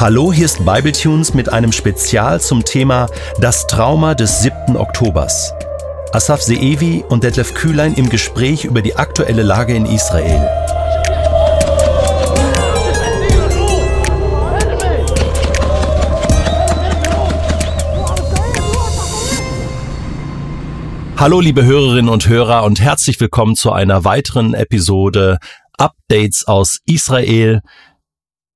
Hallo, hier ist Bibletunes mit einem Spezial zum Thema Das Trauma des 7. Oktobers. Asaf Seevi und Detlef Kühlein im Gespräch über die aktuelle Lage in Israel. Hallo liebe Hörerinnen und Hörer und herzlich willkommen zu einer weiteren Episode Updates aus Israel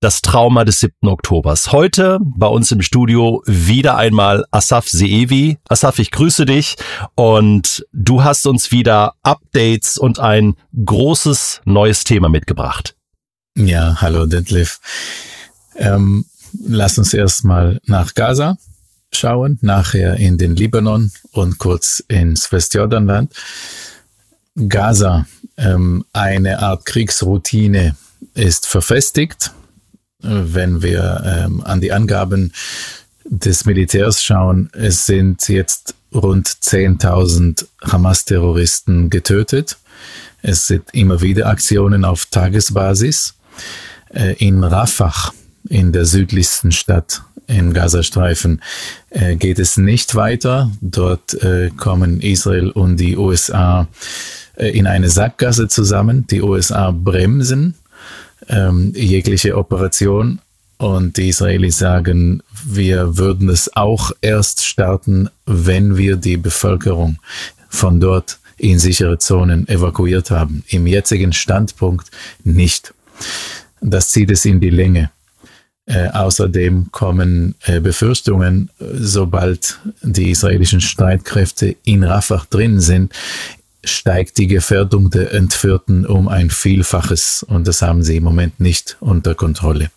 das Trauma des 7. Oktobers. Heute bei uns im Studio wieder einmal Asaf Seevi. Asaf, ich grüße dich und du hast uns wieder Updates und ein großes neues Thema mitgebracht. Ja, hallo Detlef. Ähm, lass uns erstmal nach Gaza schauen, nachher in den Libanon und kurz ins Westjordanland. Gaza, ähm, eine Art Kriegsroutine ist verfestigt wenn wir ähm, an die Angaben des Militärs schauen, es sind jetzt rund 10.000 Hamas-Terroristen getötet. Es sind immer wieder Aktionen auf Tagesbasis. Äh, in Rafah, in der südlichsten Stadt im Gazastreifen, äh, geht es nicht weiter. Dort äh, kommen Israel und die USA äh, in eine Sackgasse zusammen. Die USA bremsen ähm, jegliche Operation. Und die Israelis sagen, wir würden es auch erst starten, wenn wir die Bevölkerung von dort in sichere Zonen evakuiert haben. Im jetzigen Standpunkt nicht. Das zieht es in die Länge. Äh, außerdem kommen äh, Befürchtungen, sobald die israelischen Streitkräfte in Rafah drin sind, steigt die Gefährdung der Entführten um ein Vielfaches und das haben sie im Moment nicht unter Kontrolle.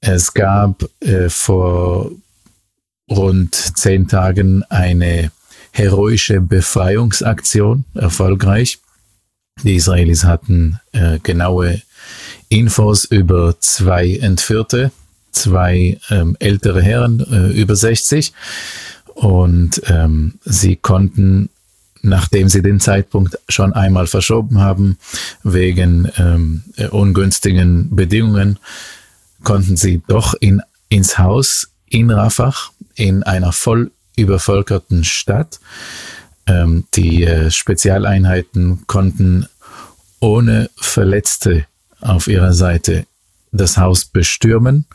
Es gab äh, vor rund zehn Tagen eine heroische Befreiungsaktion, erfolgreich. Die Israelis hatten äh, genaue Infos über zwei Entführte, zwei ähm, ältere Herren äh, über 60 und ähm, sie konnten nachdem sie den Zeitpunkt schon einmal verschoben haben, wegen ähm, ungünstigen Bedingungen, konnten sie doch in, ins Haus in Rafah, in einer voll übervölkerten Stadt. Ähm, die äh, Spezialeinheiten konnten ohne Verletzte auf ihrer Seite das Haus bestürmen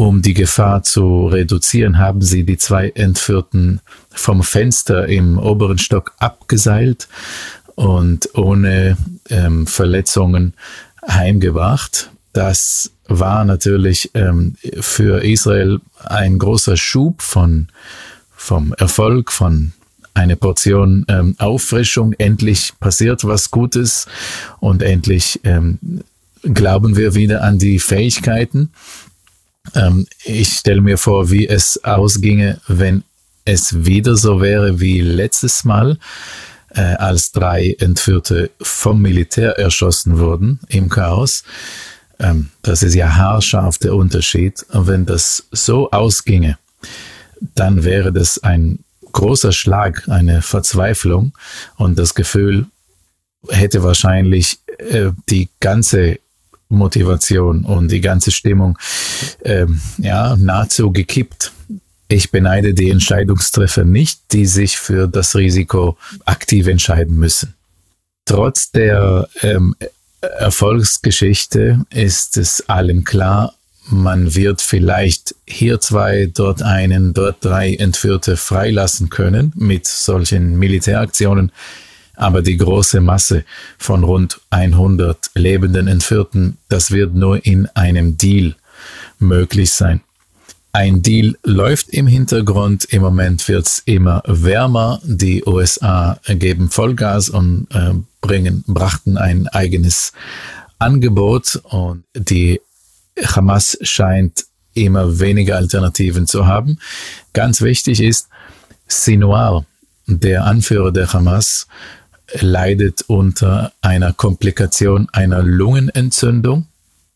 um die Gefahr zu reduzieren, haben sie die zwei Entführten vom Fenster im oberen Stock abgeseilt und ohne ähm, Verletzungen heimgebracht. Das war natürlich ähm, für Israel ein großer Schub von, vom Erfolg, von eine Portion ähm, Auffrischung. Endlich passiert was Gutes und endlich ähm, glauben wir wieder an die Fähigkeiten ähm, ich stelle mir vor, wie es ausginge, wenn es wieder so wäre wie letztes Mal, äh, als drei Entführte vom Militär erschossen wurden im Chaos. Ähm, das ist ja haarscharf der Unterschied. Und wenn das so ausginge, dann wäre das ein großer Schlag, eine Verzweiflung und das Gefühl hätte wahrscheinlich äh, die ganze Motivation und die ganze Stimmung ähm, ja, nahezu gekippt. Ich beneide die Entscheidungstreffer nicht, die sich für das Risiko aktiv entscheiden müssen. Trotz der ähm, Erfolgsgeschichte ist es allen klar, man wird vielleicht hier zwei, dort einen, dort drei Entführte freilassen können mit solchen Militäraktionen. Aber die große Masse von rund 100 lebenden Entführten, das wird nur in einem Deal möglich sein. Ein Deal läuft im Hintergrund. Im Moment wird es immer wärmer. Die USA geben Vollgas und äh, bringen, brachten ein eigenes Angebot und die Hamas scheint immer weniger Alternativen zu haben. Ganz wichtig ist, Sinwar, der Anführer der Hamas, leidet unter einer Komplikation einer Lungenentzündung,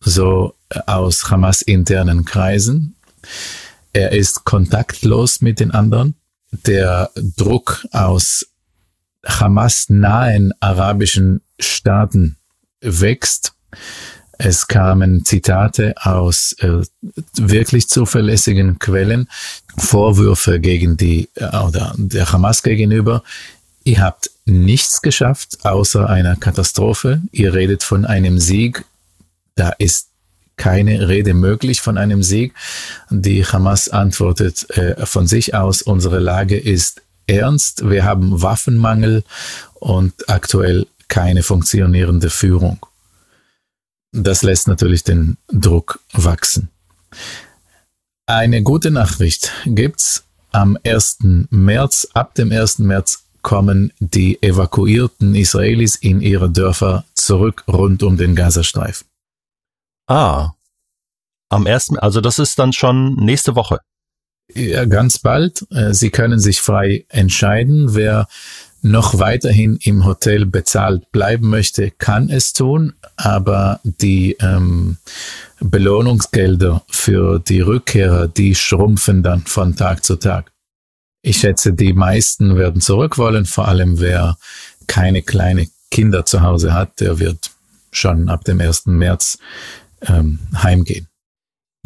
so aus Hamas internen Kreisen. Er ist kontaktlos mit den anderen. Der Druck aus Hamas nahen arabischen Staaten wächst. Es kamen Zitate aus äh, wirklich zuverlässigen Quellen, Vorwürfe gegen die äh, oder der Hamas gegenüber. Ihr habt nichts geschafft außer einer Katastrophe. Ihr redet von einem Sieg. Da ist keine Rede möglich von einem Sieg. Die Hamas antwortet äh, von sich aus, unsere Lage ist ernst. Wir haben Waffenmangel und aktuell keine funktionierende Führung. Das lässt natürlich den Druck wachsen. Eine gute Nachricht gibt's. Am 1. März, ab dem 1. März kommen die evakuierten Israelis in ihre Dörfer zurück rund um den Gazastreifen. Ah. Am 1. Also das ist dann schon nächste Woche. Ja, ganz bald. Äh, Sie können sich frei entscheiden, wer noch weiterhin im Hotel bezahlt bleiben möchte, kann es tun, aber die ähm, Belohnungsgelder für die Rückkehrer, die schrumpfen dann von Tag zu Tag. Ich schätze, die meisten werden zurück wollen, vor allem wer keine kleine Kinder zu Hause hat, der wird schon ab dem 1. März ähm, heimgehen.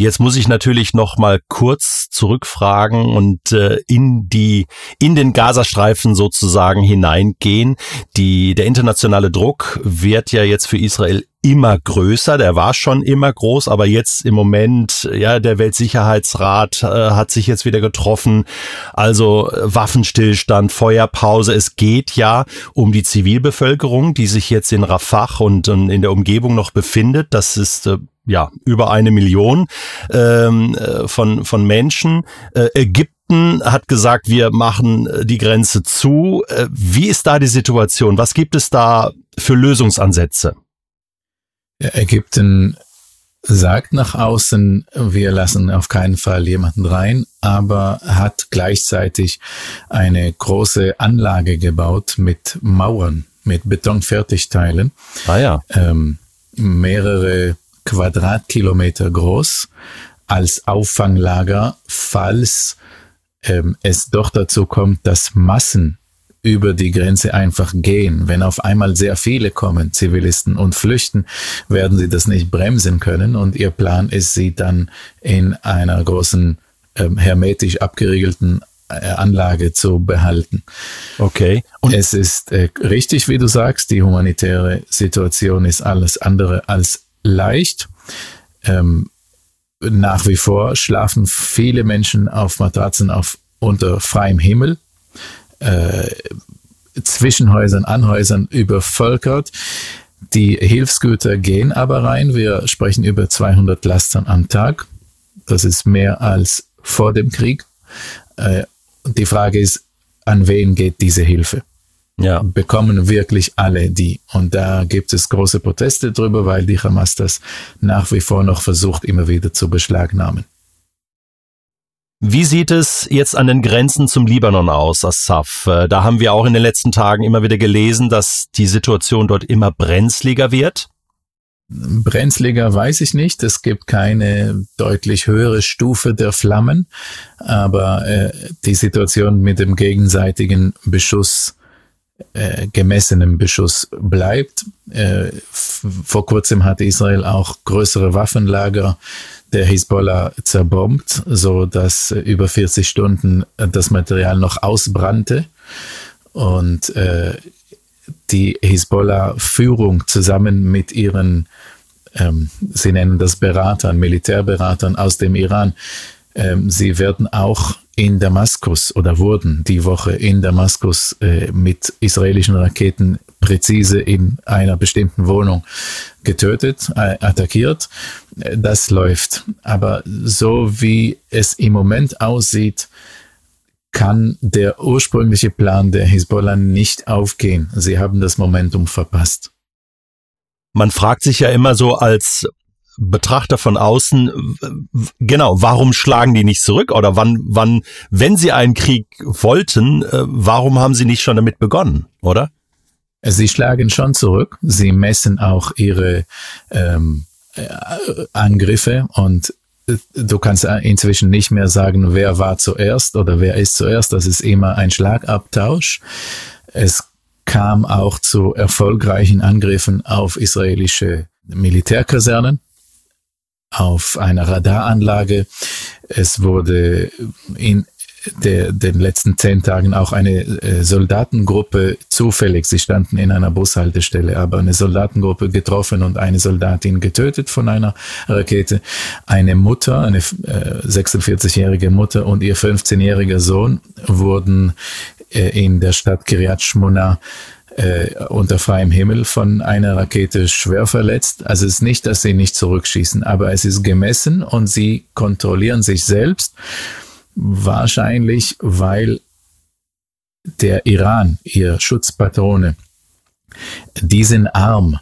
Jetzt muss ich natürlich noch mal kurz zurückfragen und äh, in die in den Gazastreifen sozusagen hineingehen. Die der internationale Druck wird ja jetzt für Israel immer größer, der war schon immer groß, aber jetzt im Moment, ja, der Weltsicherheitsrat äh, hat sich jetzt wieder getroffen. Also äh, Waffenstillstand, Feuerpause. Es geht ja um die Zivilbevölkerung, die sich jetzt in Rafah und, und in der Umgebung noch befindet. Das ist äh, ja, über eine Million ähm, äh, von, von Menschen. Äh, Ägypten hat gesagt, wir machen äh, die Grenze zu. Äh, wie ist da die Situation? Was gibt es da für Lösungsansätze? Ägypten sagt nach außen, wir lassen auf keinen Fall jemanden rein, aber hat gleichzeitig eine große Anlage gebaut mit Mauern, mit Betonfertigteilen. Ah ja. Ähm, mehrere Quadratkilometer groß als Auffanglager, falls ähm, es doch dazu kommt, dass Massen über die Grenze einfach gehen. Wenn auf einmal sehr viele kommen, Zivilisten, und flüchten, werden sie das nicht bremsen können. Und ihr Plan ist, sie dann in einer großen, ähm, hermetisch abgeriegelten äh, Anlage zu behalten. Okay. Und es ist äh, richtig, wie du sagst, die humanitäre Situation ist alles andere als leicht. Ähm, nach wie vor schlafen viele Menschen auf Matratzen auf unter freiem Himmel, äh, zwischen Häusern, an Häusern übervölkert. Die Hilfsgüter gehen aber rein. Wir sprechen über 200 Lastern am Tag. Das ist mehr als vor dem Krieg. Äh, die Frage ist, an wen geht diese Hilfe? Ja. bekommen wirklich alle die. Und da gibt es große Proteste drüber, weil die Hamas das nach wie vor noch versucht, immer wieder zu beschlagnahmen. Wie sieht es jetzt an den Grenzen zum Libanon aus, Assaf? Äh, da haben wir auch in den letzten Tagen immer wieder gelesen, dass die Situation dort immer brenzliger wird. Brenzliger weiß ich nicht. Es gibt keine deutlich höhere Stufe der Flammen, aber äh, die Situation mit dem gegenseitigen Beschuss äh, gemessenem Beschuss bleibt. Äh, vor kurzem hat Israel auch größere Waffenlager der Hisbollah zerbombt, so dass äh, über 40 Stunden das Material noch ausbrannte und äh, die Hisbollah-Führung zusammen mit ihren, ähm, sie nennen das Beratern, Militärberatern aus dem Iran, ähm, sie werden auch in Damaskus oder wurden die Woche in Damaskus äh, mit israelischen Raketen präzise in einer bestimmten Wohnung getötet, äh, attackiert. Das läuft. Aber so wie es im Moment aussieht, kann der ursprüngliche Plan der Hisbollah nicht aufgehen. Sie haben das Momentum verpasst. Man fragt sich ja immer so als Betrachter von außen, genau, warum schlagen die nicht zurück? Oder wann, wann, wenn sie einen Krieg wollten, äh, warum haben sie nicht schon damit begonnen, oder? Sie schlagen schon zurück. Sie messen auch ihre ähm, äh, Angriffe und äh, du kannst inzwischen nicht mehr sagen, wer war zuerst oder wer ist zuerst. Das ist immer ein Schlagabtausch. Es kam auch zu erfolgreichen Angriffen auf israelische Militärkasernen, auf einer Radaranlage. Es wurde in der, den letzten zehn Tagen auch eine äh, Soldatengruppe zufällig, sie standen in einer Bushaltestelle, aber eine Soldatengruppe getroffen und eine Soldatin getötet von einer Rakete. Eine Mutter, eine äh, 46-jährige Mutter und ihr 15-jähriger Sohn wurden äh, in der Stadt Kiryat Shmona äh, unter freiem Himmel von einer Rakete schwer verletzt. Also es ist nicht, dass sie nicht zurückschießen, aber es ist gemessen und sie kontrollieren sich selbst. Wahrscheinlich, weil der Iran, ihr Schutzpatrone, diesen Arm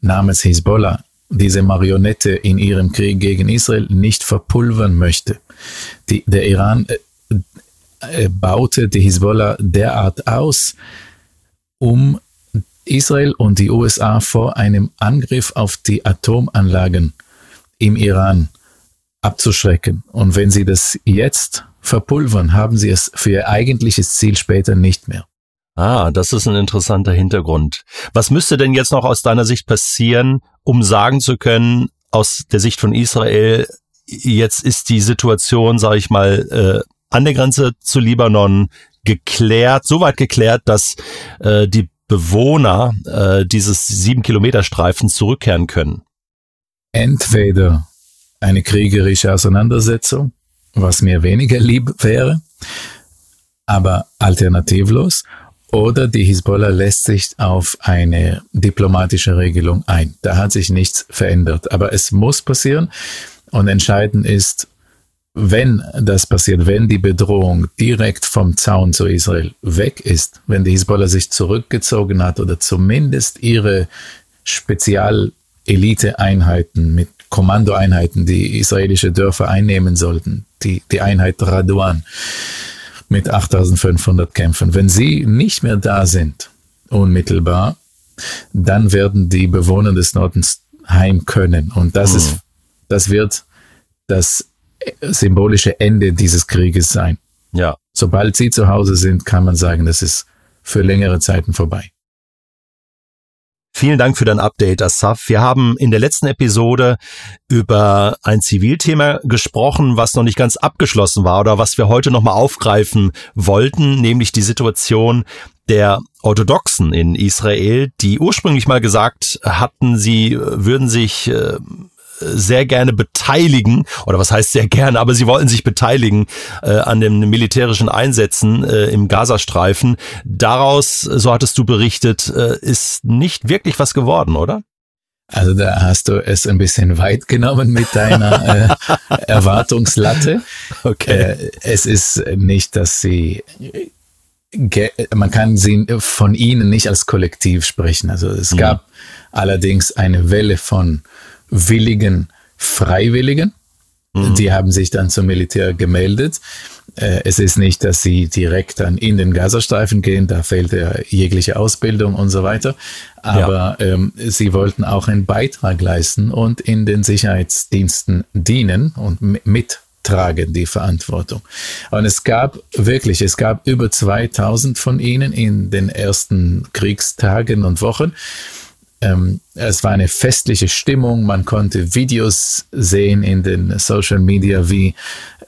namens Hezbollah, diese Marionette in ihrem Krieg gegen Israel nicht verpulvern möchte. Die, der Iran äh, äh, baute die Hezbollah derart aus, um Israel und die USA vor einem Angriff auf die Atomanlagen im Iran abzuschrecken. Und wenn sie das jetzt verpulvern, haben sie es für ihr eigentliches Ziel später nicht mehr. Ah, das ist ein interessanter Hintergrund. Was müsste denn jetzt noch aus deiner Sicht passieren, um sagen zu können, aus der Sicht von Israel, jetzt ist die Situation, sage ich mal, äh, an der Grenze zu Libanon geklärt, soweit geklärt, dass äh, die Bewohner äh, dieses sieben Kilometer Streifens zurückkehren können? Entweder eine kriegerische Auseinandersetzung, was mir weniger lieb wäre, aber alternativlos, oder die Hisbollah lässt sich auf eine diplomatische Regelung ein. Da hat sich nichts verändert. Aber es muss passieren. Und entscheidend ist, wenn das passiert, wenn die Bedrohung direkt vom Zaun zu Israel weg ist, wenn die Hisbollah sich zurückgezogen hat oder zumindest ihre Spezialelite-Einheiten mit Kommandoeinheiten, die israelische Dörfer einnehmen sollten, die, die Einheit Radwan mit 8500 Kämpfen, wenn sie nicht mehr da sind, unmittelbar, dann werden die Bewohner des Nordens heim können. Und das mhm. ist, das wird das symbolische Ende dieses Krieges sein. Ja. Sobald sie zu Hause sind, kann man sagen, das ist für längere Zeiten vorbei. Vielen Dank für dein Update, Asaf. Wir haben in der letzten Episode über ein Zivilthema gesprochen, was noch nicht ganz abgeschlossen war oder was wir heute nochmal aufgreifen wollten, nämlich die Situation der Orthodoxen in Israel, die ursprünglich mal gesagt hatten, sie würden sich äh, sehr gerne beteiligen, oder was heißt sehr gerne, aber sie wollten sich beteiligen äh, an den militärischen Einsätzen äh, im Gazastreifen. Daraus, so hattest du berichtet, äh, ist nicht wirklich was geworden, oder? Also da hast du es ein bisschen weit genommen mit deiner äh, Erwartungslatte. Okay. Äh, es ist nicht, dass sie man kann sie von ihnen nicht als Kollektiv sprechen. Also es gab ja. allerdings eine Welle von willigen Freiwilligen. Mhm. Die haben sich dann zum Militär gemeldet. Äh, es ist nicht, dass sie direkt dann in den Gazastreifen gehen, da fehlt ja jegliche Ausbildung und so weiter. Aber ja. ähm, sie wollten auch einen Beitrag leisten und in den Sicherheitsdiensten dienen und mittragen die Verantwortung. Und es gab wirklich, es gab über 2000 von ihnen in den ersten Kriegstagen und Wochen. Ähm, es war eine festliche Stimmung. Man konnte Videos sehen in den Social Media, wie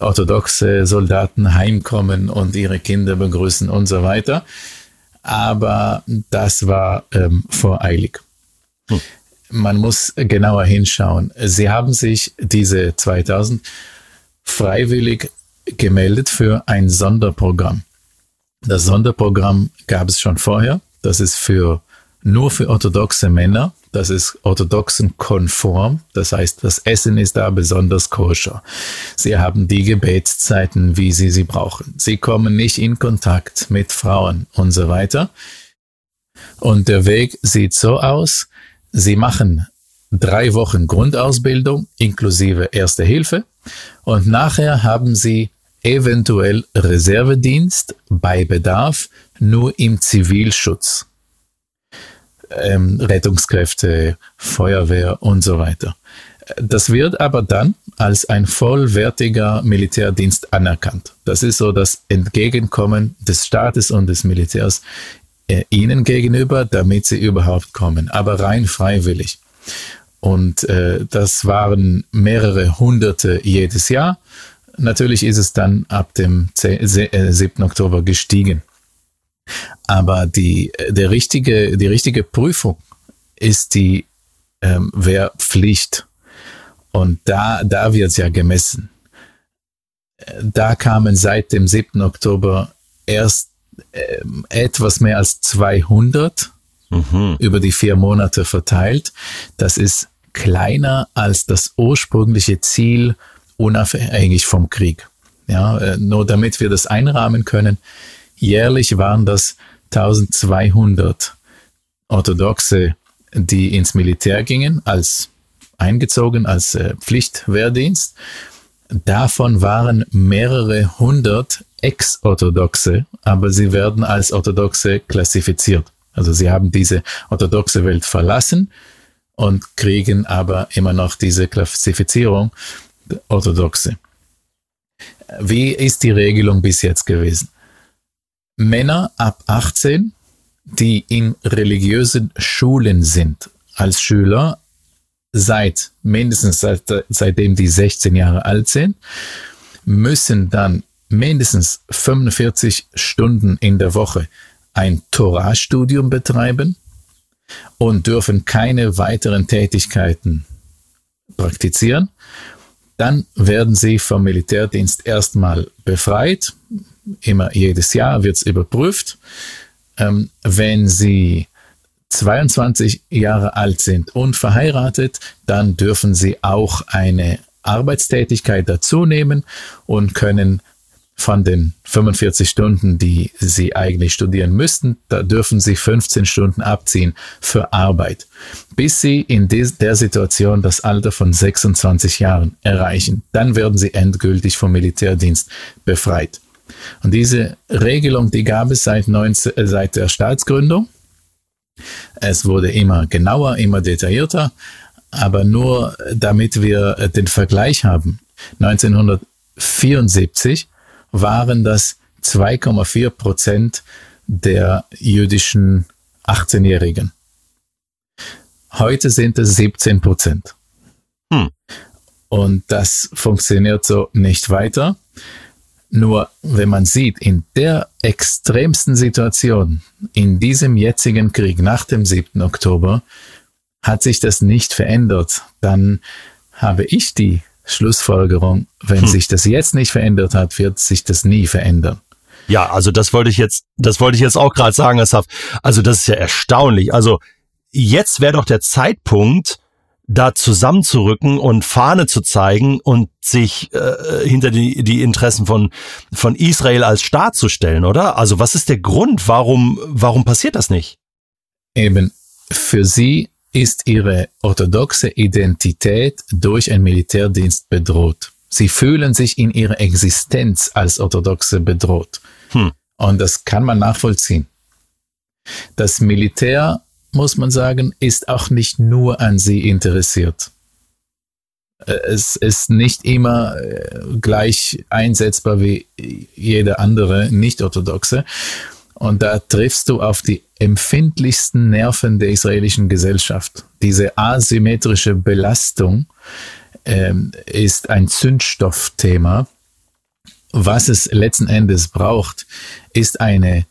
orthodoxe Soldaten heimkommen und ihre Kinder begrüßen und so weiter. Aber das war ähm, voreilig. Hm. Man muss genauer hinschauen. Sie haben sich diese 2000 freiwillig gemeldet für ein Sonderprogramm. Das Sonderprogramm gab es schon vorher. Das ist für nur für orthodoxe Männer. Das ist orthodoxen konform. Das heißt, das Essen ist da besonders koscher. Sie haben die Gebetszeiten, wie sie sie brauchen. Sie kommen nicht in Kontakt mit Frauen und so weiter. Und der Weg sieht so aus. Sie machen drei Wochen Grundausbildung inklusive Erste Hilfe. Und nachher haben sie eventuell Reservedienst bei Bedarf nur im Zivilschutz ähm, Rettungskräfte, Feuerwehr und so weiter. Das wird aber dann als ein vollwertiger Militärdienst anerkannt. Das ist so das Entgegenkommen des Staates und des Militärs äh, ihnen gegenüber, damit sie überhaupt kommen, aber rein freiwillig. Und äh, das waren mehrere Hunderte jedes Jahr. Natürlich ist es dann ab dem 10, 7. Äh, Oktober gestiegen. Aber die, der richtige, die richtige Prüfung ist die ähm, Wehrpflicht. Und da, da wird es ja gemessen. Da kamen seit dem 7. Oktober erst äh, etwas mehr als 200 mhm. über die vier Monate verteilt. Das ist kleiner als das ursprüngliche Ziel, unabhängig vom Krieg. Ja, äh, nur damit wir das einrahmen können. Jährlich waren das 1200 Orthodoxe, die ins Militär gingen, als eingezogen, als äh, Pflichtwehrdienst. Davon waren mehrere hundert Ex-Orthodoxe, aber sie werden als Orthodoxe klassifiziert. Also sie haben diese orthodoxe Welt verlassen und kriegen aber immer noch diese Klassifizierung Orthodoxe. Wie ist die Regelung bis jetzt gewesen? Männer ab 18, die in religiösen Schulen sind, als Schüler seit mindestens seit, seitdem die 16 Jahre alt sind, müssen dann mindestens 45 Stunden in der Woche ein Torah-Studium betreiben und dürfen keine weiteren Tätigkeiten praktizieren. Dann werden sie vom Militärdienst erstmal befreit. Immer jedes Jahr wird es überprüft. Ähm, wenn sie 22 Jahre alt sind und verheiratet, dann dürfen sie auch eine Arbeitstätigkeit dazu nehmen und können von den 45 Stunden, die Sie eigentlich studieren müssten, da dürfen Sie 15 Stunden abziehen für Arbeit, bis Sie in der Situation das Alter von 26 Jahren erreichen. Dann werden Sie endgültig vom Militärdienst befreit. Und diese Regelung, die gab es seit, 19, äh, seit der Staatsgründung. Es wurde immer genauer, immer detaillierter, aber nur damit wir äh, den Vergleich haben. 1974 waren das 2,4 Prozent der jüdischen 18-Jährigen. Heute sind es 17 Prozent. Hm. Und das funktioniert so nicht weiter. Nur wenn man sieht, in der extremsten Situation, in diesem jetzigen Krieg nach dem 7. Oktober, hat sich das nicht verändert, dann habe ich die Schlussfolgerung, wenn hm. sich das jetzt nicht verändert hat, wird sich das nie verändern. Ja, also das wollte ich jetzt, das wollte ich jetzt auch gerade sagen, Asaf. Also das ist ja erstaunlich. Also jetzt wäre doch der Zeitpunkt, da zusammenzurücken und Fahne zu zeigen und sich äh, hinter die, die Interessen von, von Israel als Staat zu stellen, oder? Also was ist der Grund? Warum, warum passiert das nicht? Eben, für sie ist ihre orthodoxe Identität durch einen Militärdienst bedroht. Sie fühlen sich in ihrer Existenz als Orthodoxe bedroht. Hm. Und das kann man nachvollziehen. Das Militär, muss man sagen, ist auch nicht nur an sie interessiert. Äh, es ist nicht immer äh, gleich einsetzbar wie jeder andere Nicht-Orthodoxe. Und da triffst du auf die empfindlichsten Nerven der israelischen Gesellschaft. Diese asymmetrische Belastung ähm, ist ein Zündstoffthema. Was es letzten Endes braucht, ist eine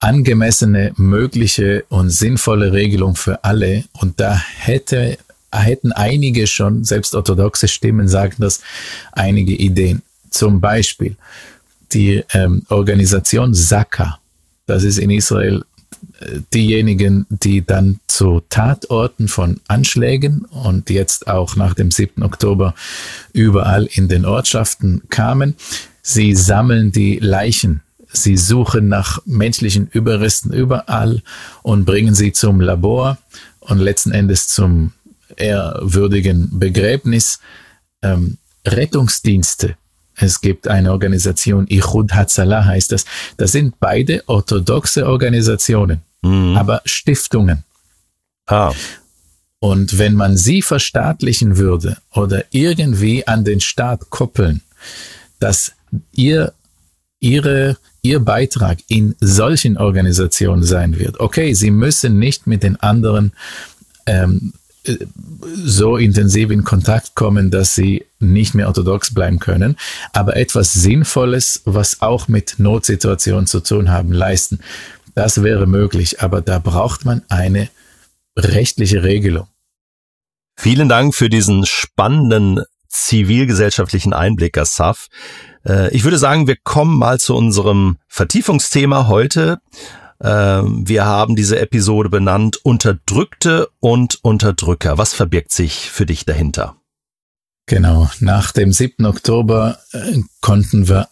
angemessene, mögliche und sinnvolle Regelung für alle. Und da hätte, hätten einige schon, selbst orthodoxe Stimmen sagen das, einige Ideen. Zum Beispiel die ähm, Organisation Saka das ist in Israel äh, diejenigen, die dann zu Tatorten von Anschlägen und jetzt auch nach dem 7. Oktober überall in den Ortschaften kamen. Sie sammeln die Leichen. Sie suchen nach menschlichen Überresten überall und bringen sie zum Labor und letzten Endes zum ehrwürdigen Begräbnis. Ähm, Rettungsdienste es gibt eine Organisation, Ichud Hatzalah heißt das. Das sind beide orthodoxe Organisationen, mhm. aber Stiftungen. Ah. Und wenn man sie verstaatlichen würde oder irgendwie an den Staat koppeln, dass ihr, ihre, ihr Beitrag in solchen Organisationen sein wird. Okay, sie müssen nicht mit den anderen ähm, äh, so intensiv in Kontakt kommen, dass sie nicht mehr orthodox bleiben können, aber etwas Sinnvolles, was auch mit Notsituationen zu tun haben, leisten. Das wäre möglich, aber da braucht man eine rechtliche Regelung. Vielen Dank für diesen spannenden zivilgesellschaftlichen Einblick, Assaf. Äh, ich würde sagen, wir kommen mal zu unserem Vertiefungsthema heute. Ähm, wir haben diese Episode benannt Unterdrückte und Unterdrücker. Was verbirgt sich für dich dahinter? Genau, nach dem 7. Oktober äh, konnten wir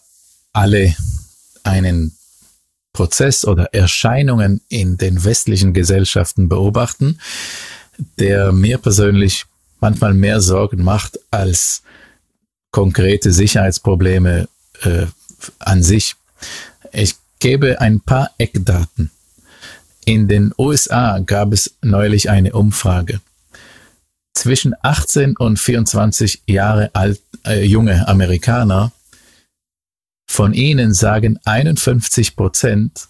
alle einen Prozess oder Erscheinungen in den westlichen Gesellschaften beobachten, der mir persönlich manchmal mehr Sorgen macht als konkrete Sicherheitsprobleme äh, an sich. Ich gebe ein paar Eckdaten. In den USA gab es neulich eine Umfrage. Zwischen 18 und 24 Jahre alt, äh, junge Amerikaner von ihnen sagen 51 Prozent,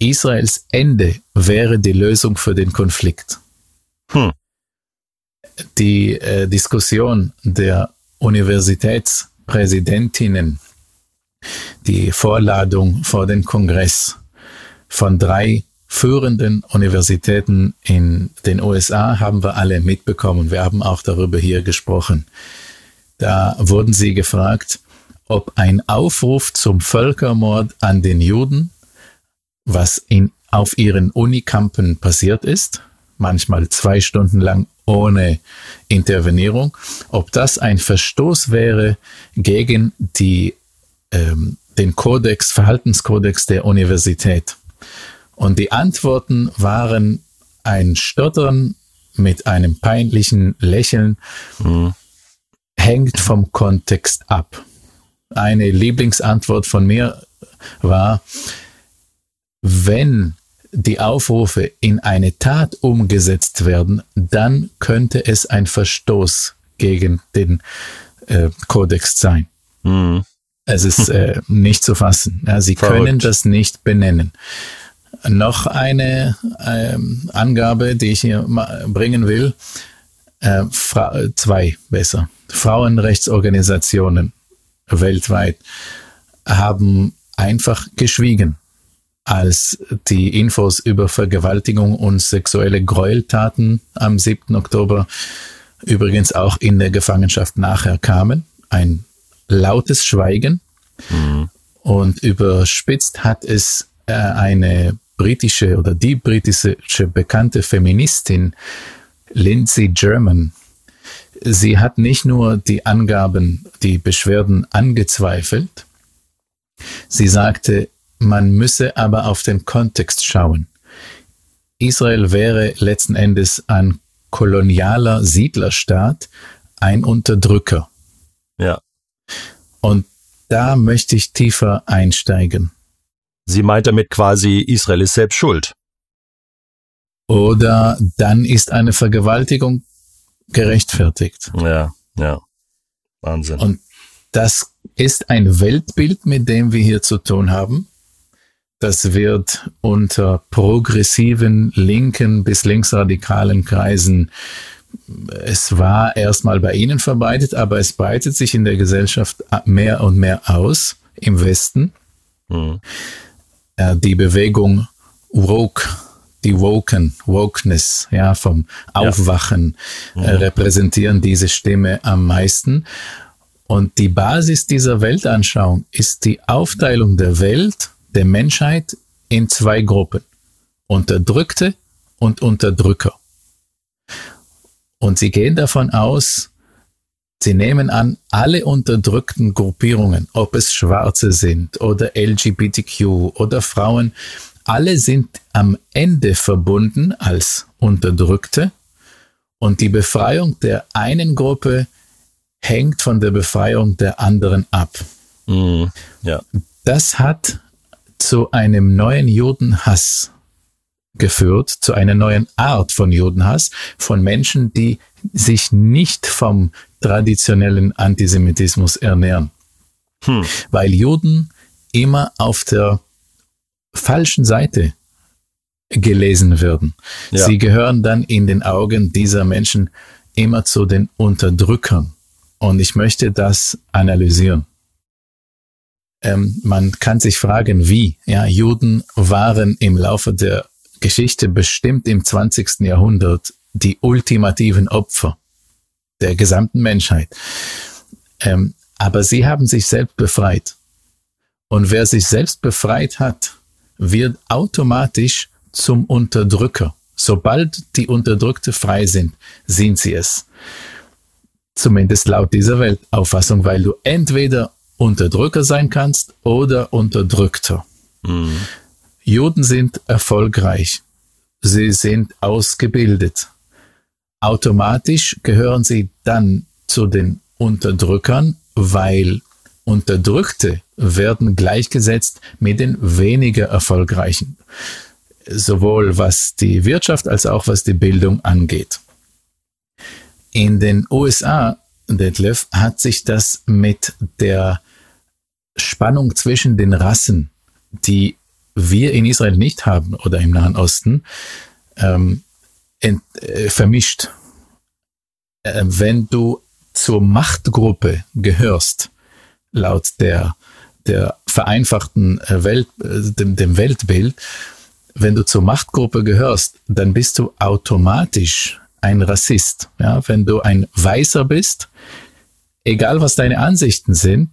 Israels Ende wäre die Lösung für den Konflikt. Hm. Die äh, Diskussion der Universitätspräsidentinnen, die Vorladung vor den Kongress von drei führenden Universitäten in den USA haben wir alle mitbekommen. Wir haben auch darüber hier gesprochen. Da wurden sie gefragt, ob ein Aufruf zum Völkermord an den Juden, was in, auf ihren Unikampen passiert ist, manchmal zwei Stunden lang ohne Intervenierung, ob das ein Verstoß wäre gegen die, ähm, den Kodex, Verhaltenskodex der Universität. Und die Antworten waren ein Stottern mit einem peinlichen Lächeln, mhm. hängt vom Kontext ab eine Lieblingsantwort von mir war, wenn die Aufrufe in eine Tat umgesetzt werden, dann könnte es ein Verstoß gegen den äh, Kodex sein. Mhm. Es ist äh, nicht zu fassen. Ja, Sie Verrückt. können das nicht benennen. Noch eine ähm, Angabe, die ich hier bringen will. Äh, zwei besser. Frauenrechtsorganisationen weltweit haben einfach geschwiegen, als die Infos über Vergewaltigung und sexuelle Gräueltaten am 7. Oktober übrigens auch in der Gefangenschaft nachher kamen. Ein lautes Schweigen. Mhm. Und überspitzt hat es äh, eine britische oder die britische bekannte Feministin Lindsay German Sie hat nicht nur die Angaben, die Beschwerden angezweifelt, sie sagte, man müsse aber auf den Kontext schauen. Israel wäre letzten Endes ein kolonialer Siedlerstaat, ein Unterdrücker. Ja. Und da möchte ich tiefer einsteigen. Sie meint damit quasi, Israel ist selbst schuld. Oder dann ist eine Vergewaltigung gerechtfertigt. Ja, ja. Wahnsinn. Und das ist ein Weltbild, mit dem wir hier zu tun haben. Das wird unter progressiven linken bis linksradikalen Kreisen, es war erstmal bei ihnen verbreitet, aber es breitet sich in der Gesellschaft mehr und mehr aus im Westen. Mhm. Die Bewegung Woke die Woken, Wokeness, ja, vom Aufwachen ja. äh, repräsentieren diese Stimme am meisten. Und die Basis dieser Weltanschauung ist die Aufteilung der Welt, der Menschheit in zwei Gruppen. Unterdrückte und Unterdrücker. Und sie gehen davon aus, sie nehmen an, alle unterdrückten Gruppierungen, ob es Schwarze sind oder LGBTQ oder Frauen, alle sind am Ende verbunden als Unterdrückte und die Befreiung der einen Gruppe hängt von der Befreiung der anderen ab. Mm, ja. Das hat zu einem neuen Judenhass geführt, zu einer neuen Art von Judenhass, von Menschen, die sich nicht vom traditionellen Antisemitismus ernähren. Hm. Weil Juden immer auf der falschen Seite gelesen werden. Ja. Sie gehören dann in den Augen dieser Menschen immer zu den Unterdrückern. Und ich möchte das analysieren. Ähm, man kann sich fragen, wie. Ja, Juden waren im Laufe der Geschichte bestimmt im 20. Jahrhundert die ultimativen Opfer der gesamten Menschheit. Ähm, aber sie haben sich selbst befreit. Und wer sich selbst befreit hat, wird automatisch zum Unterdrücker. Sobald die Unterdrückte frei sind, sind sie es. Zumindest laut dieser Weltauffassung, weil du entweder Unterdrücker sein kannst oder Unterdrückter. Mhm. Juden sind erfolgreich. Sie sind ausgebildet. Automatisch gehören sie dann zu den Unterdrückern, weil Unterdrückte werden gleichgesetzt mit den weniger erfolgreichen, sowohl was die Wirtschaft als auch was die Bildung angeht. In den USA, Detlef, hat sich das mit der Spannung zwischen den Rassen, die wir in Israel nicht haben oder im Nahen Osten, ähm, ent, äh, vermischt. Äh, wenn du zur Machtgruppe gehörst, laut der, der vereinfachten äh, Welt, äh, dem, dem Weltbild, wenn du zur Machtgruppe gehörst, dann bist du automatisch ein Rassist. Ja, wenn du ein Weißer bist, egal was deine Ansichten sind,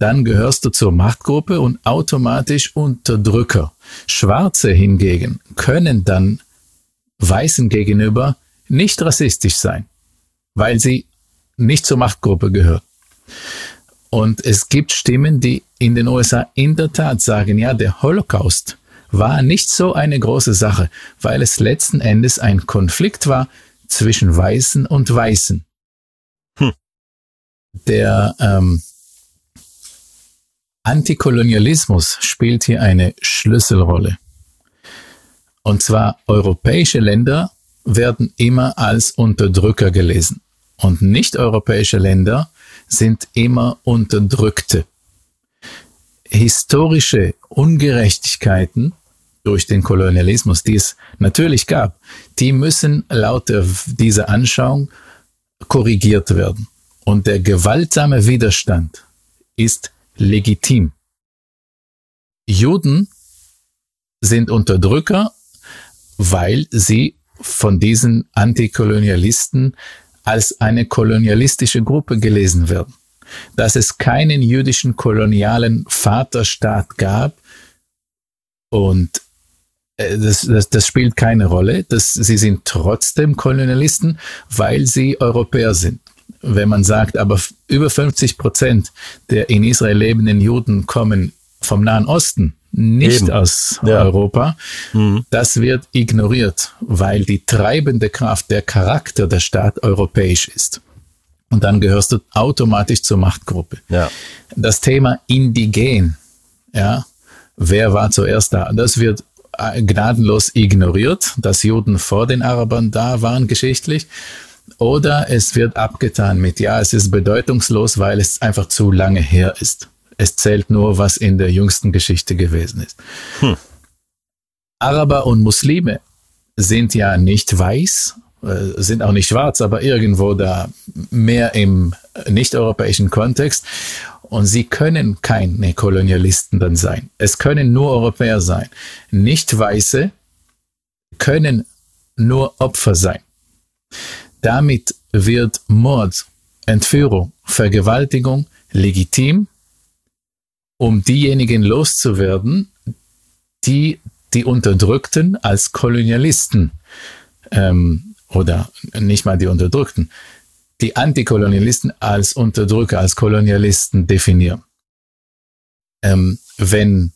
dann gehörst du zur Machtgruppe und automatisch Unterdrücker. Schwarze hingegen können dann Weißen gegenüber nicht rassistisch sein, weil sie nicht zur Machtgruppe gehören. Und es gibt Stimmen, die in den USA in der Tat sagen, ja, der Holocaust war nicht so eine große Sache, weil es letzten Endes ein Konflikt war zwischen Weißen und Weißen. Hm. Der ähm, Antikolonialismus spielt hier eine Schlüsselrolle. Und zwar europäische Länder werden immer als Unterdrücker gelesen und nicht-europäische Länder sind immer Unterdrückte. Historische Ungerechtigkeiten durch den Kolonialismus, die es natürlich gab, die müssen laut dieser Anschauung korrigiert werden. Und der gewaltsame Widerstand ist legitim. Juden sind Unterdrücker, weil sie von diesen Antikolonialisten als eine kolonialistische Gruppe gelesen werden. Dass es keinen jüdischen kolonialen Vaterstaat gab und das, das, das spielt keine Rolle. Das, sie sind trotzdem Kolonialisten, weil sie Europäer sind. Wenn man sagt, aber über 50 Prozent der in Israel lebenden Juden kommen vom Nahen Osten, nicht Eben. aus ja. Europa, mhm. das wird ignoriert, weil die treibende Kraft, der Charakter der Staat europäisch ist. Und dann gehörst du automatisch zur Machtgruppe. Ja. Das Thema Indigen, ja, wer war zuerst da? Das wird äh, gnadenlos ignoriert, dass Juden vor den Arabern da waren geschichtlich. Oder es wird abgetan mit, ja, es ist bedeutungslos, weil es einfach zu lange her ist. Es zählt nur, was in der jüngsten Geschichte gewesen ist. Hm. Araber und Muslime sind ja nicht weiß, äh, sind auch nicht schwarz, aber irgendwo da mehr im nicht-europäischen Kontext. Und sie können keine Kolonialisten dann sein. Es können nur Europäer sein. Nicht-Weiße können nur Opfer sein. Damit wird Mord, Entführung, Vergewaltigung legitim um diejenigen loszuwerden, die die Unterdrückten als Kolonialisten ähm, oder nicht mal die Unterdrückten, die Antikolonialisten als Unterdrücker, als Kolonialisten definieren. Ähm, wenn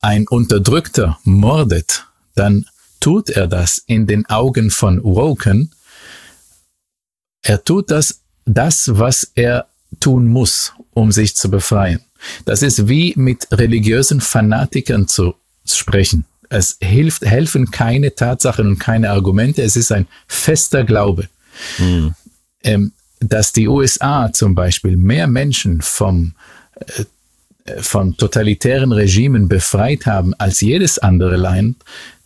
ein Unterdrückter mordet, dann tut er das in den Augen von Woken. Er tut das, das, was er tun muss, um sich zu befreien. Das ist wie mit religiösen Fanatikern zu sprechen. Es hilft, helfen keine Tatsachen und keine Argumente. Es ist ein fester Glaube. Mhm. Ähm, dass die USA zum Beispiel mehr Menschen vom äh, von totalitären Regimen befreit haben als jedes andere Land,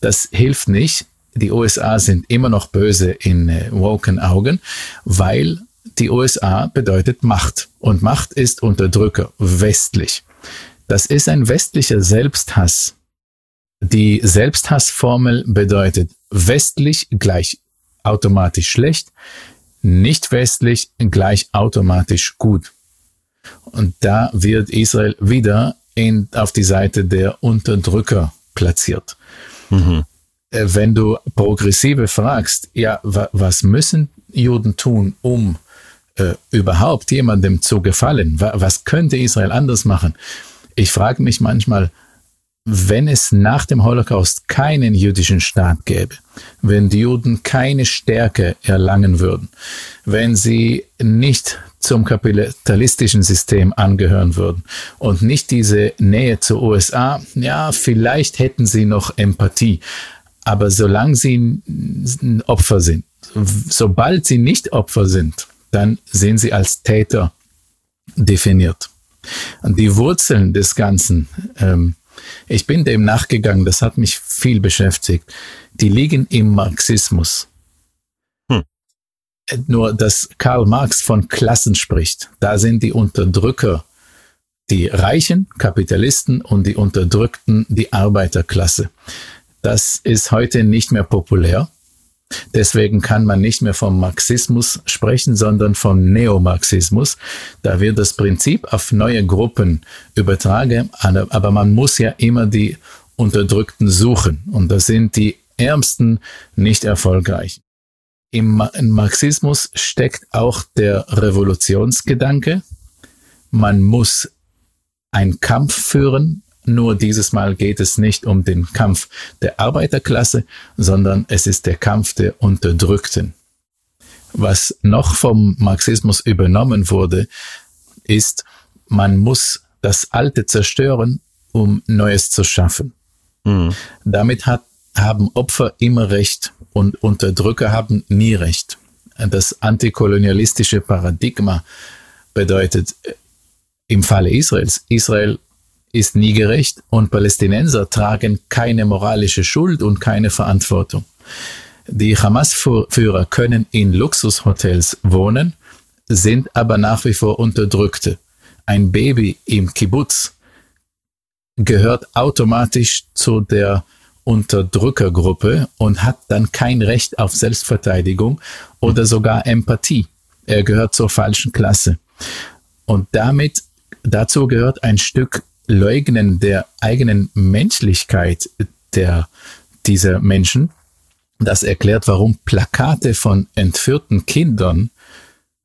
das hilft nicht. Die USA sind immer noch böse in äh, woken Augen, weil die USA bedeutet Macht und Macht ist Unterdrücker, westlich. Das ist ein westlicher Selbsthass. Die Selbsthassformel bedeutet westlich gleich automatisch schlecht, nicht westlich gleich automatisch gut. Und da wird Israel wieder in, auf die Seite der Unterdrücker platziert. Mhm. Äh, wenn du Progressive fragst, ja, wa was müssen Juden tun, um äh, überhaupt jemandem zu gefallen? Wa was könnte Israel anders machen? Ich frage mich manchmal, wenn es nach dem Holocaust keinen jüdischen Staat gäbe, wenn die Juden keine Stärke erlangen würden, wenn sie nicht zum kapitalistischen System angehören würden und nicht diese Nähe zu USA, ja, vielleicht hätten sie noch Empathie, aber solange sie Opfer sind, sobald sie nicht Opfer sind, dann sind sie als Täter definiert. Und die Wurzeln des Ganzen, ähm, ich bin dem nachgegangen, das hat mich viel beschäftigt, die liegen im Marxismus. Hm. Nur, dass Karl Marx von Klassen spricht, da sind die Unterdrücker die Reichen, Kapitalisten und die Unterdrückten die Arbeiterklasse. Das ist heute nicht mehr populär. Deswegen kann man nicht mehr vom Marxismus sprechen, sondern vom Neomarxismus. Da wird das Prinzip auf neue Gruppen übertragen, aber man muss ja immer die Unterdrückten suchen. Und das sind die Ärmsten nicht erfolgreich. Im Marxismus steckt auch der Revolutionsgedanke. Man muss einen Kampf führen nur dieses Mal geht es nicht um den Kampf der Arbeiterklasse, sondern es ist der Kampf der Unterdrückten. Was noch vom Marxismus übernommen wurde, ist, man muss das Alte zerstören, um Neues zu schaffen. Mhm. Damit hat, haben Opfer immer Recht und Unterdrücker haben nie Recht. Das antikolonialistische Paradigma bedeutet im Falle Israels, Israel ist nie gerecht und Palästinenser tragen keine moralische Schuld und keine Verantwortung. Die Hamas-Führer können in Luxushotels wohnen, sind aber nach wie vor Unterdrückte. Ein Baby im Kibbutz gehört automatisch zu der Unterdrückergruppe und hat dann kein Recht auf Selbstverteidigung oder sogar Empathie. Er gehört zur falschen Klasse. Und damit, dazu gehört ein Stück Leugnen der eigenen Menschlichkeit der, dieser Menschen. Das erklärt, warum Plakate von entführten Kindern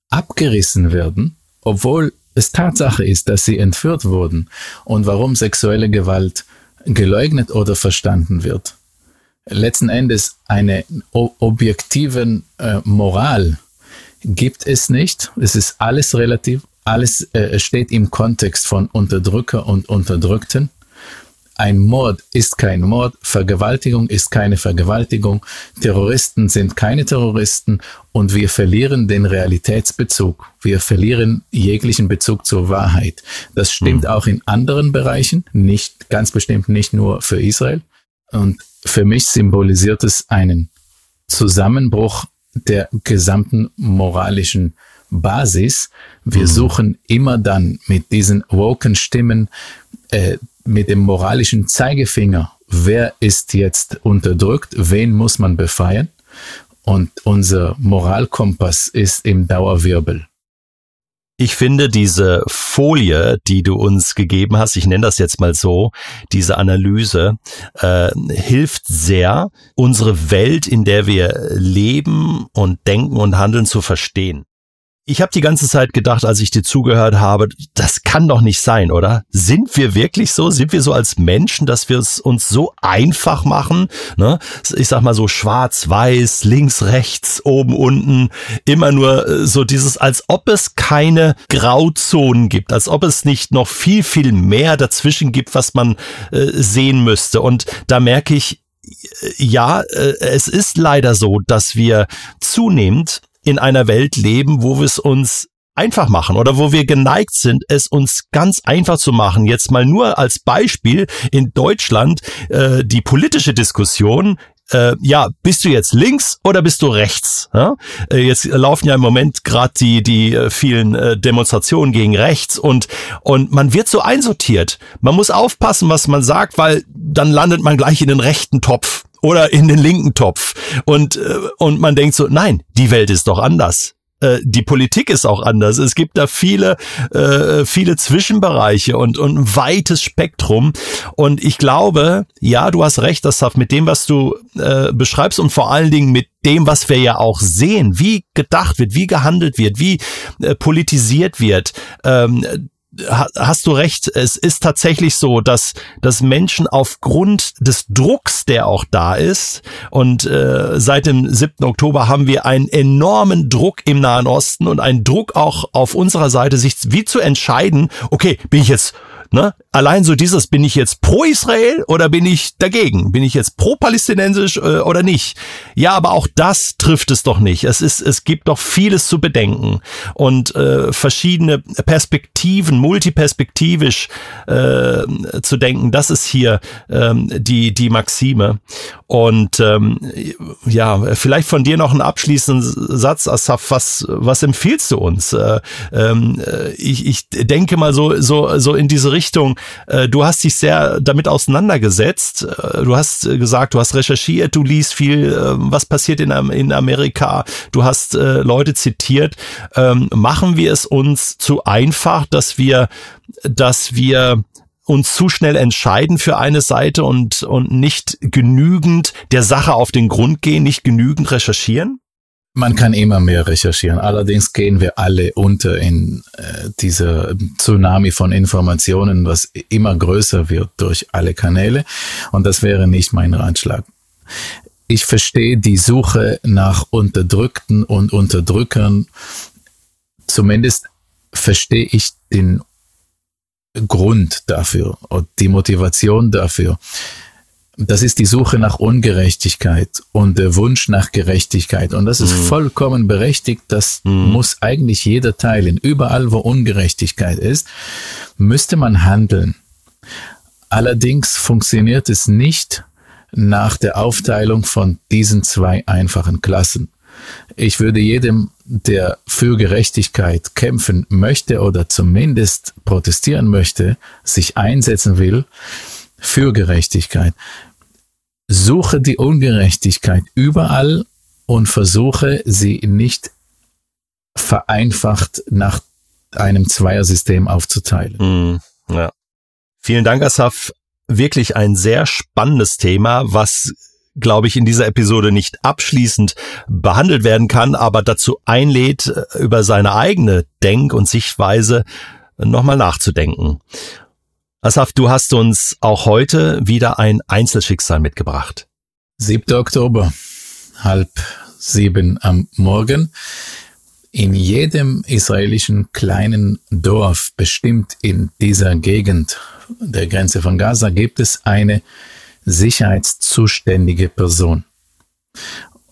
abgerissen werden, obwohl es Tatsache ist, dass sie entführt wurden und warum sexuelle Gewalt geleugnet oder verstanden wird. Letzten Endes eine objektiven äh, Moral gibt es nicht. Es ist alles relativ alles äh, steht im Kontext von Unterdrücker und Unterdrückten. Ein Mord ist kein Mord, Vergewaltigung ist keine Vergewaltigung, Terroristen sind keine Terroristen und wir verlieren den Realitätsbezug. Wir verlieren jeglichen Bezug zur Wahrheit. Das stimmt mhm. auch in anderen Bereichen, nicht ganz bestimmt nicht nur für Israel. Und für mich symbolisiert es einen Zusammenbruch der gesamten moralischen Basis. Wir mhm. suchen immer dann mit diesen woken Stimmen, äh, mit dem moralischen Zeigefinger, wer ist jetzt unterdrückt, wen muss man befreien. Und unser Moralkompass ist im Dauerwirbel. Ich finde diese Folie, die du uns gegeben hast, ich nenne das jetzt mal so, diese Analyse, äh, hilft sehr, unsere Welt, in der wir leben und denken und handeln, zu verstehen. Ich habe die ganze Zeit gedacht, als ich dir zugehört habe, das kann doch nicht sein, oder? Sind wir wirklich so? Sind wir so als Menschen, dass wir es uns so einfach machen? Ne? Ich sag mal so schwarz-weiß, links, rechts, oben, unten, immer nur äh, so dieses, als ob es keine Grauzonen gibt, als ob es nicht noch viel, viel mehr dazwischen gibt, was man äh, sehen müsste. Und da merke ich, äh, ja, äh, es ist leider so, dass wir zunehmend in einer Welt leben, wo es uns einfach machen oder wo wir geneigt sind, es uns ganz einfach zu machen. Jetzt mal nur als Beispiel in Deutschland äh, die politische Diskussion äh, ja, bist du jetzt links oder bist du rechts? Ja? Äh, jetzt laufen ja im Moment gerade die die äh, vielen äh, Demonstrationen gegen rechts und und man wird so einsortiert. Man muss aufpassen, was man sagt, weil dann landet man gleich in den rechten Topf oder in den linken Topf und äh, und man denkt so, nein, die Welt ist doch anders. Äh, die Politik ist auch anders. Es gibt da viele, äh, viele Zwischenbereiche und, und ein weites Spektrum. Und ich glaube, ja, du hast recht, das mit dem, was du äh, beschreibst und vor allen Dingen mit dem, was wir ja auch sehen, wie gedacht wird, wie gehandelt wird, wie äh, politisiert wird. Ähm, hast du recht, es ist tatsächlich so, dass, dass Menschen aufgrund des Drucks, der auch da ist, und äh, seit dem 7. Oktober haben wir einen enormen Druck im Nahen Osten und einen Druck auch auf unserer Seite, sich wie zu entscheiden, okay, bin ich jetzt Ne? Allein so dieses, bin ich jetzt pro Israel oder bin ich dagegen? Bin ich jetzt pro palästinensisch äh, oder nicht? Ja, aber auch das trifft es doch nicht. Es ist, es gibt doch vieles zu bedenken und äh, verschiedene Perspektiven, multiperspektivisch äh, zu denken. Das ist hier ähm, die die Maxime. Und ähm, ja, vielleicht von dir noch einen abschließenden Satz, Asaf. Was was empfiehlst du uns? Äh, ähm, äh, ich, ich denke mal so so so in diese Richtung, äh, du hast dich sehr damit auseinandergesetzt. Äh, du hast gesagt, du hast recherchiert, du liest viel, äh, was passiert in, Amerika. Du hast äh, Leute zitiert. Ähm, machen wir es uns zu einfach, dass wir, dass wir uns zu schnell entscheiden für eine Seite und, und nicht genügend der Sache auf den Grund gehen, nicht genügend recherchieren? Man kann immer mehr recherchieren. Allerdings gehen wir alle unter in äh, dieser Tsunami von Informationen, was immer größer wird durch alle Kanäle. Und das wäre nicht mein Ratschlag. Ich verstehe die Suche nach Unterdrückten und Unterdrückern. Zumindest verstehe ich den Grund dafür und die Motivation dafür. Das ist die Suche nach Ungerechtigkeit und der Wunsch nach Gerechtigkeit. Und das ist mhm. vollkommen berechtigt. Das mhm. muss eigentlich jeder teilen. Überall, wo Ungerechtigkeit ist, müsste man handeln. Allerdings funktioniert es nicht nach der Aufteilung von diesen zwei einfachen Klassen. Ich würde jedem, der für Gerechtigkeit kämpfen möchte oder zumindest protestieren möchte, sich einsetzen will, für Gerechtigkeit, suche die Ungerechtigkeit überall und versuche sie nicht vereinfacht nach einem Zweiersystem aufzuteilen. Mm, ja. Vielen Dank, Asaf. Wirklich ein sehr spannendes Thema, was glaube ich, in dieser Episode nicht abschließend behandelt werden kann, aber dazu einlädt, über seine eigene Denk- und Sichtweise nochmal nachzudenken. Asaf, du hast uns auch heute wieder ein Einzelschicksal mitgebracht. 7. Oktober, halb sieben am Morgen. In jedem israelischen kleinen Dorf, bestimmt in dieser Gegend der Grenze von Gaza, gibt es eine sicherheitszuständige Person.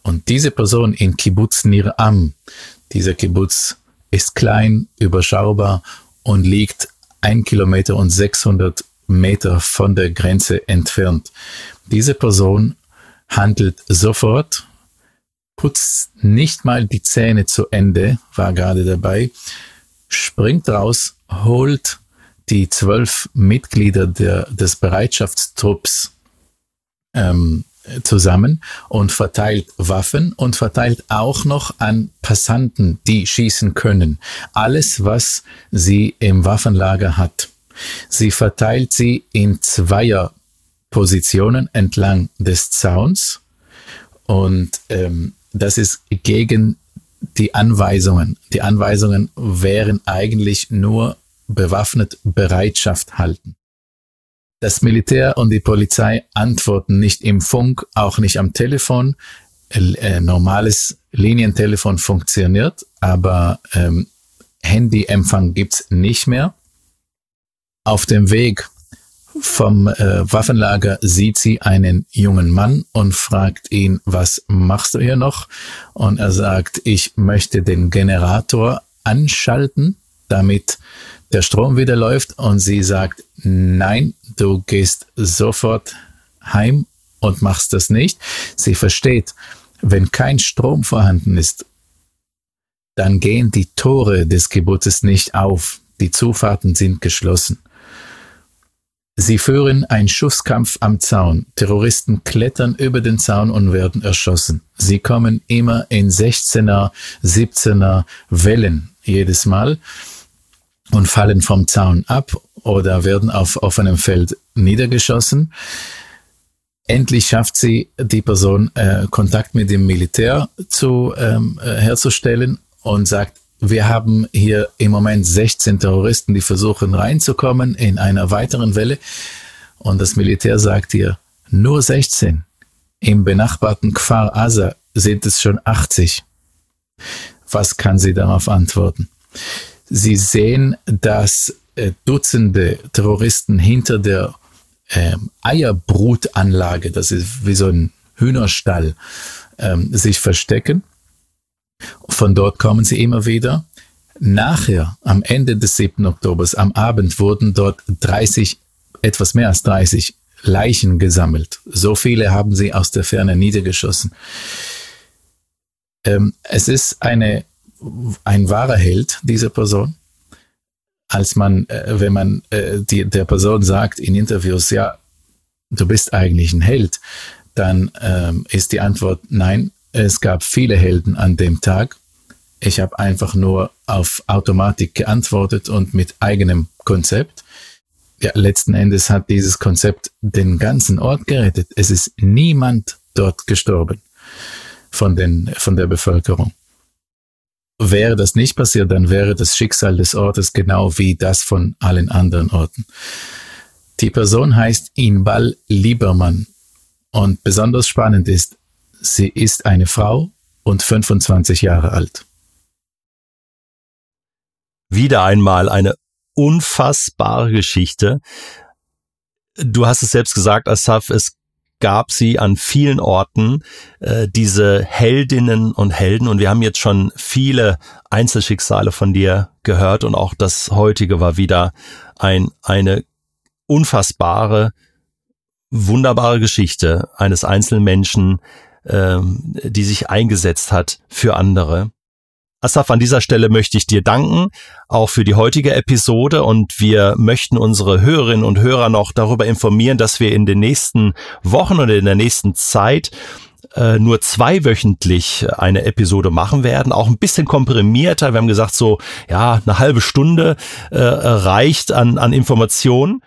Und diese Person in Kibbutz Nir Am, dieser Kibbutz ist klein, überschaubar und liegt ein Kilometer und 600 Meter von der Grenze entfernt. Diese Person handelt sofort, putzt nicht mal die Zähne zu Ende, war gerade dabei, springt raus, holt die zwölf Mitglieder der, des Bereitschaftstrupps ähm, zusammen und verteilt Waffen und verteilt auch noch an Passanten, die schießen können. Alles, was sie im Waffenlager hat. Sie verteilt sie in zweier Positionen entlang des Zauns und ähm, das ist gegen die Anweisungen. Die Anweisungen wären eigentlich nur bewaffnet Bereitschaft halten. Das Militär und die Polizei antworten nicht im Funk, auch nicht am Telefon. Äh, normales Linientelefon funktioniert, aber ähm, Handyempfang gibt's nicht mehr. Auf dem Weg vom äh, Waffenlager sieht sie einen jungen Mann und fragt ihn, was machst du hier noch? Und er sagt, ich möchte den Generator anschalten, damit der Strom wieder läuft und sie sagt, nein, du gehst sofort heim und machst das nicht. Sie versteht, wenn kein Strom vorhanden ist, dann gehen die Tore des Gebotes nicht auf. Die Zufahrten sind geschlossen. Sie führen einen Schusskampf am Zaun. Terroristen klettern über den Zaun und werden erschossen. Sie kommen immer in 16er, 17er Wellen jedes Mal und fallen vom Zaun ab oder werden auf offenem Feld niedergeschossen. Endlich schafft sie die Person äh, Kontakt mit dem Militär zu ähm, äh, herzustellen und sagt, wir haben hier im Moment 16 Terroristen, die versuchen reinzukommen in einer weiteren Welle. Und das Militär sagt hier, nur 16. Im benachbarten Kfar Asa sind es schon 80. Was kann sie darauf antworten? Sie sehen, dass äh, Dutzende Terroristen hinter der äh, Eierbrutanlage, das ist wie so ein Hühnerstall, ähm, sich verstecken von dort kommen sie immer wieder. Nachher, am Ende des 7. Oktobers, am Abend wurden dort 30, etwas mehr als 30 Leichen gesammelt. So viele haben sie aus der Ferne niedergeschossen. Ähm, es ist eine, ein wahrer Held, diese Person. Als man, äh, wenn man äh, die, der Person sagt in Interviews, ja, du bist eigentlich ein Held, dann ähm, ist die Antwort nein, es gab viele Helden an dem Tag. Ich habe einfach nur auf Automatik geantwortet und mit eigenem Konzept. Ja, letzten Endes hat dieses Konzept den ganzen Ort gerettet. Es ist niemand dort gestorben von, den, von der Bevölkerung. Wäre das nicht passiert, dann wäre das Schicksal des Ortes genau wie das von allen anderen Orten. Die Person heißt Inbal Liebermann. Und besonders spannend ist, Sie ist eine Frau und 25 Jahre alt. Wieder einmal eine unfassbare Geschichte. Du hast es selbst gesagt, Asaf, es gab sie an vielen Orten, äh, diese Heldinnen und Helden. Und wir haben jetzt schon viele Einzelschicksale von dir gehört. Und auch das heutige war wieder ein, eine unfassbare, wunderbare Geschichte eines einzelnen Menschen, ähm, die sich eingesetzt hat für andere. Asaf, an dieser Stelle möchte ich dir danken, auch für die heutige Episode und wir möchten unsere Hörerinnen und Hörer noch darüber informieren, dass wir in den nächsten Wochen oder in der nächsten Zeit äh, nur zweiwöchentlich eine Episode machen werden, auch ein bisschen komprimierter. Wir haben gesagt, so ja, eine halbe Stunde äh, reicht an, an Informationen.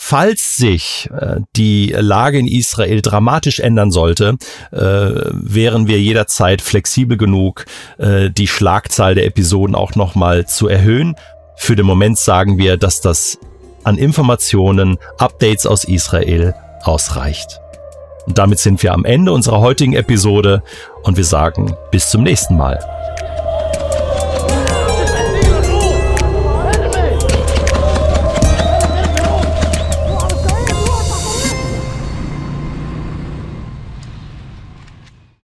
Falls sich äh, die Lage in Israel dramatisch ändern sollte, äh, wären wir jederzeit flexibel genug, äh, die Schlagzahl der Episoden auch nochmal zu erhöhen. Für den Moment sagen wir, dass das an Informationen, Updates aus Israel ausreicht. Und damit sind wir am Ende unserer heutigen Episode und wir sagen bis zum nächsten Mal.